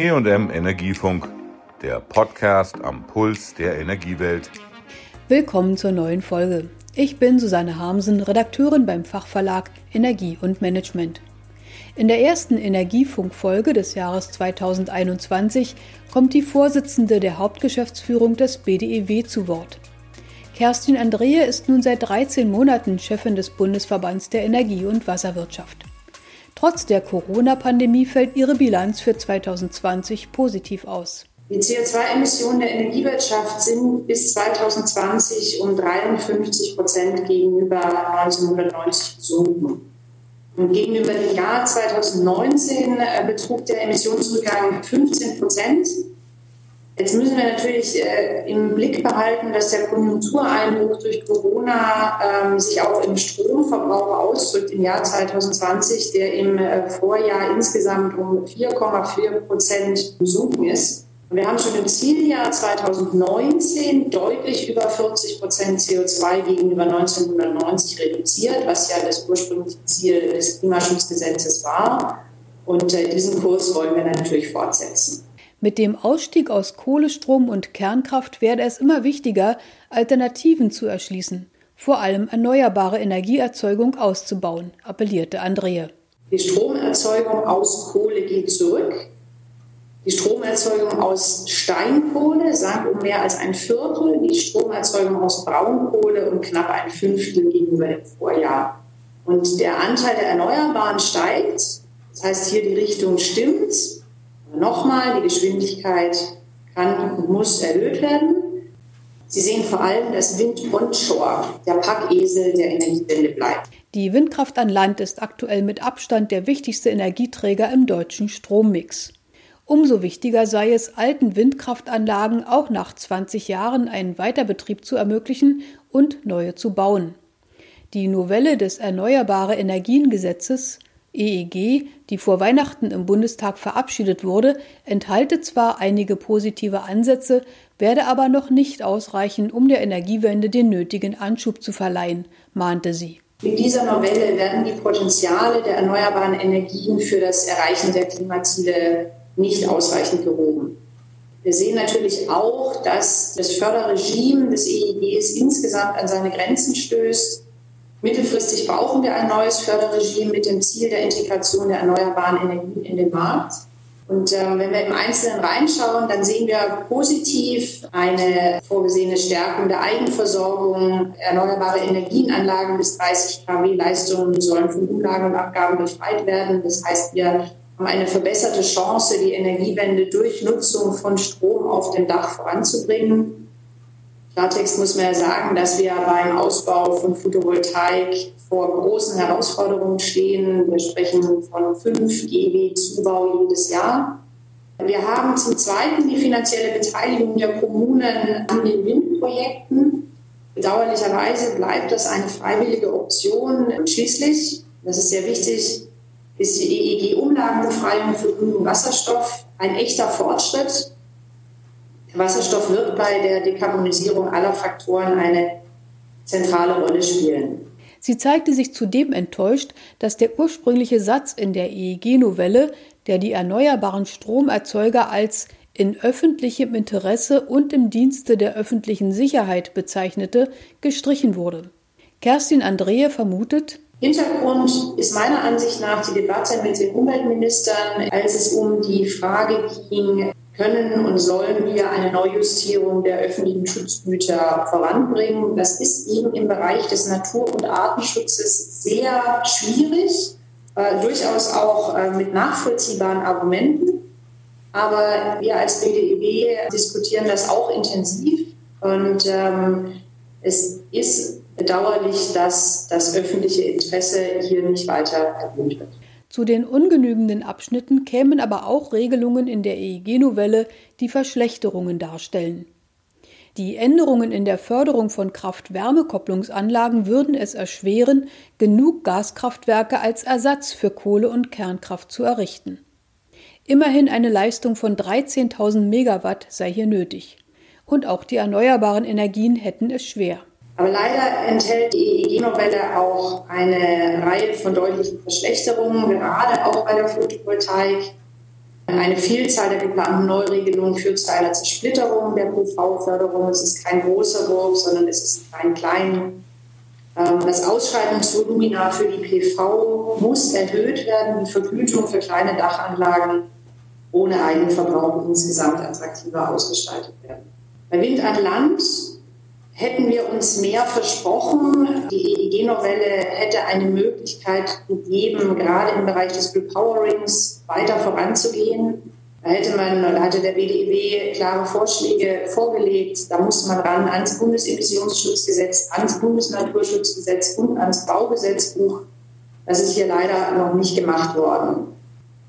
EM Energiefunk, der Podcast am Puls der Energiewelt. Willkommen zur neuen Folge. Ich bin Susanne Harmsen, Redakteurin beim Fachverlag Energie und Management. In der ersten Energiefunk-Folge des Jahres 2021 kommt die Vorsitzende der Hauptgeschäftsführung des BDEW zu Wort. Kerstin Andrehe ist nun seit 13 Monaten Chefin des Bundesverbands der Energie- und Wasserwirtschaft. Trotz der Corona-Pandemie fällt ihre Bilanz für 2020 positiv aus. Die CO2-Emissionen der Energiewirtschaft sind bis 2020 um 53 Prozent gegenüber 1990 gesunken. Und gegenüber dem Jahr 2019 äh, betrug der Emissionsrückgang 15 Prozent. Jetzt müssen wir natürlich äh, im Blick behalten, dass der Konjunktureinbruch durch Corona ähm, sich auch im Stromverbrauch ausdrückt im Jahr 2020, der im äh, Vorjahr insgesamt um 4,4 Prozent gesunken ist. Und wir haben schon im Zieljahr 2019 deutlich über 40 Prozent CO2 gegenüber 1990 reduziert, was ja das ursprüngliche Ziel des Klimaschutzgesetzes war. Und äh, diesen Kurs wollen wir natürlich fortsetzen. Mit dem Ausstieg aus Kohlestrom und Kernkraft werde es immer wichtiger, Alternativen zu erschließen, vor allem erneuerbare Energieerzeugung auszubauen, appellierte Andrea. Die Stromerzeugung aus Kohle geht zurück. Die Stromerzeugung aus Steinkohle sank um mehr als ein Viertel, die Stromerzeugung aus Braunkohle um knapp ein Fünftel gegenüber dem Vorjahr. Und der Anteil der Erneuerbaren steigt. Das heißt, hier die Richtung stimmt. Nochmal, die Geschwindigkeit kann und muss erhöht werden. Sie sehen vor allem, dass Wind onshore der Packesel der Energiewende bleibt. Die Windkraft an Land ist aktuell mit Abstand der wichtigste Energieträger im deutschen Strommix. Umso wichtiger sei es, alten Windkraftanlagen auch nach 20 Jahren einen Weiterbetrieb zu ermöglichen und neue zu bauen. Die Novelle des Erneuerbare Energien Gesetzes EEG, die vor Weihnachten im Bundestag verabschiedet wurde, enthalte zwar einige positive Ansätze, werde aber noch nicht ausreichen, um der Energiewende den nötigen Anschub zu verleihen, mahnte sie. Mit dieser Novelle werden die Potenziale der erneuerbaren Energien für das Erreichen der Klimaziele nicht ausreichend gehoben. Wir sehen natürlich auch, dass das Förderregime des EEGs insgesamt an seine Grenzen stößt. Mittelfristig brauchen wir ein neues Förderregime mit dem Ziel der Integration der erneuerbaren Energien in den Markt. Und äh, wenn wir im Einzelnen reinschauen, dann sehen wir positiv eine vorgesehene Stärkung der Eigenversorgung. Erneuerbare Energienanlagen bis 30 kW Leistungen sollen von Umlagen und Abgaben befreit werden. Das heißt, wir haben eine verbesserte Chance, die Energiewende durch Nutzung von Strom auf dem Dach voranzubringen. Klartext muss man ja sagen, dass wir beim Ausbau von Photovoltaik vor großen Herausforderungen stehen. Wir sprechen von 5 GW Zubau jedes Jahr. Wir haben zum Zweiten die finanzielle Beteiligung der Kommunen an den Windprojekten. Bedauerlicherweise bleibt das eine freiwillige Option. Schließlich, das ist sehr wichtig, ist die EEG-Umlagenbefreiung für grünen Wasserstoff ein echter Fortschritt Wasserstoff wird bei der Dekarbonisierung aller Faktoren eine zentrale Rolle spielen. Sie zeigte sich zudem enttäuscht, dass der ursprüngliche Satz in der EEG-Novelle, der die erneuerbaren Stromerzeuger als in öffentlichem Interesse und im Dienste der öffentlichen Sicherheit bezeichnete, gestrichen wurde. Kerstin Andrehe vermutet, Hintergrund ist meiner Ansicht nach die Debatte mit den Umweltministern, als es um die Frage ging, können und sollen wir eine Neujustierung der öffentlichen Schutzgüter voranbringen. Das ist eben im Bereich des Natur- und Artenschutzes sehr schwierig, äh, durchaus auch äh, mit nachvollziehbaren Argumenten. Aber wir als BDEW diskutieren das auch intensiv und ähm, es ist bedauerlich, dass das öffentliche Interesse hier nicht weiter erhöht wird. Zu den ungenügenden Abschnitten kämen aber auch Regelungen in der EEG-Novelle, die Verschlechterungen darstellen. Die Änderungen in der Förderung von Kraft-Wärme-Kopplungsanlagen würden es erschweren, genug Gaskraftwerke als Ersatz für Kohle- und Kernkraft zu errichten. Immerhin eine Leistung von 13.000 Megawatt sei hier nötig. Und auch die erneuerbaren Energien hätten es schwer. Aber leider enthält die EEG-Novelle auch eine Reihe von deutlichen Verschlechterungen, gerade auch bei der Photovoltaik. Eine Vielzahl der geplanten Neuregelungen führt zu einer Zersplitterung der PV-Förderung. Es ist kein großer Wurf, sondern es ist ein klein. Ähm, das Ausschreibungsvolumina für die PV muss erhöht werden, die Vergütung für kleine Dachanlagen ohne Eigenverbrauch insgesamt attraktiver ausgestaltet werden. Bei Wind an Land hätten wir uns mehr versprochen. Die EEG-Novelle hätte eine Möglichkeit gegeben, gerade im Bereich des Repowerings weiter voranzugehen. Da hätte man, da hatte der BDEW klare Vorschläge vorgelegt. Da muss man ran ans Bundesemissionsschutzgesetz, ans Bundesnaturschutzgesetz und ans Baugesetzbuch. Das ist hier leider noch nicht gemacht worden.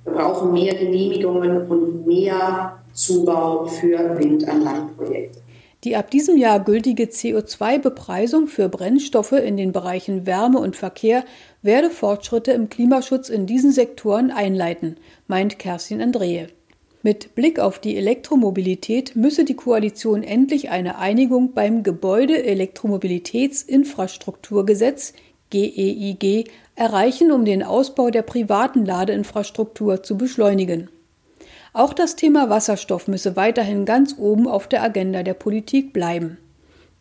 Wir brauchen mehr Genehmigungen und mehr Zubau für Windanlagenprojekte. Die ab diesem Jahr gültige CO2-Bepreisung für Brennstoffe in den Bereichen Wärme und Verkehr werde Fortschritte im Klimaschutz in diesen Sektoren einleiten, meint Kerstin Andrehe. Mit Blick auf die Elektromobilität müsse die Koalition endlich eine Einigung beim Gebäude-Elektromobilitätsinfrastrukturgesetz GEIG erreichen, um den Ausbau der privaten Ladeinfrastruktur zu beschleunigen. Auch das Thema Wasserstoff müsse weiterhin ganz oben auf der Agenda der Politik bleiben.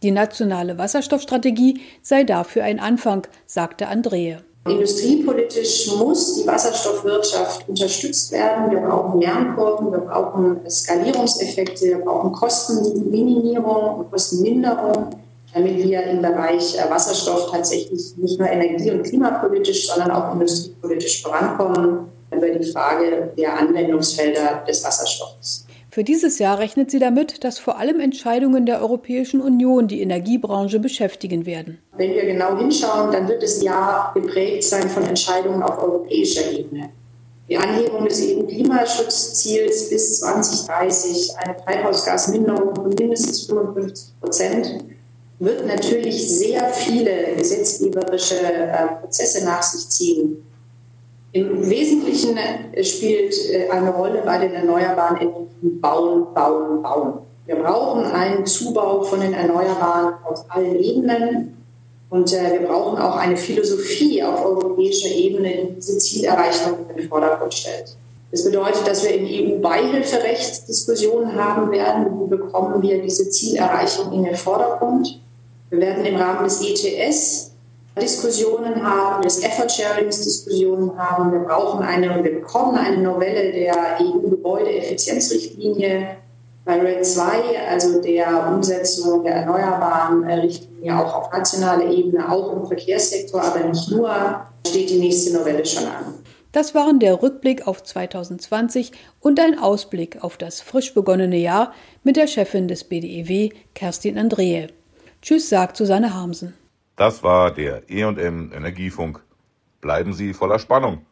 Die nationale Wasserstoffstrategie sei dafür ein Anfang, sagte Andrehe. Industriepolitisch muss die Wasserstoffwirtschaft unterstützt werden. Wir brauchen Lernkurven, wir brauchen Skalierungseffekte, wir brauchen Kostenminimierung und Kostenminderung, damit wir im Bereich äh, Wasserstoff tatsächlich nicht nur energie- und klimapolitisch, sondern auch industriepolitisch vorankommen über die Frage der Anwendungsfelder des Wasserstoffs. Für dieses Jahr rechnet sie damit, dass vor allem Entscheidungen der Europäischen Union die Energiebranche beschäftigen werden. Wenn wir genau hinschauen, dann wird das Jahr geprägt sein von Entscheidungen auf europäischer Ebene. Die Anhebung des EU-Klimaschutzziels bis 2030, eine Treibhausgasminderung von mindestens 55 Prozent, wird natürlich sehr viele gesetzgeberische äh, Prozesse nach sich ziehen. Im Wesentlichen äh, spielt äh, eine Rolle bei den erneuerbaren Energien Bauen, Bauen, Bauen. Wir brauchen einen Zubau von den Erneuerbaren auf allen Ebenen. Und äh, wir brauchen auch eine Philosophie auf europäischer Ebene, die diese Zielerreichung in den Vordergrund stellt. Das bedeutet, dass wir in EU-Beihilferecht Diskussionen haben werden. Wie bekommen wir diese Zielerreichung in den Vordergrund? Wir werden im Rahmen des ETS Diskussionen haben, des Effort-Sharings Diskussionen haben. Wir brauchen eine, wir bekommen eine Novelle der EU-Gebäudeeffizienzrichtlinie bei RED 2, also der Umsetzung der erneuerbaren äh, Richtlinie auch auf nationaler Ebene, auch im Verkehrssektor, aber nicht nur, steht die nächste Novelle schon an. Das waren der Rückblick auf 2020 und ein Ausblick auf das frisch begonnene Jahr mit der Chefin des BDEW, Kerstin Andrehe. Tschüss, sagt Susanne Harmsen. Das war der E&M Energiefunk. Bleiben Sie voller Spannung.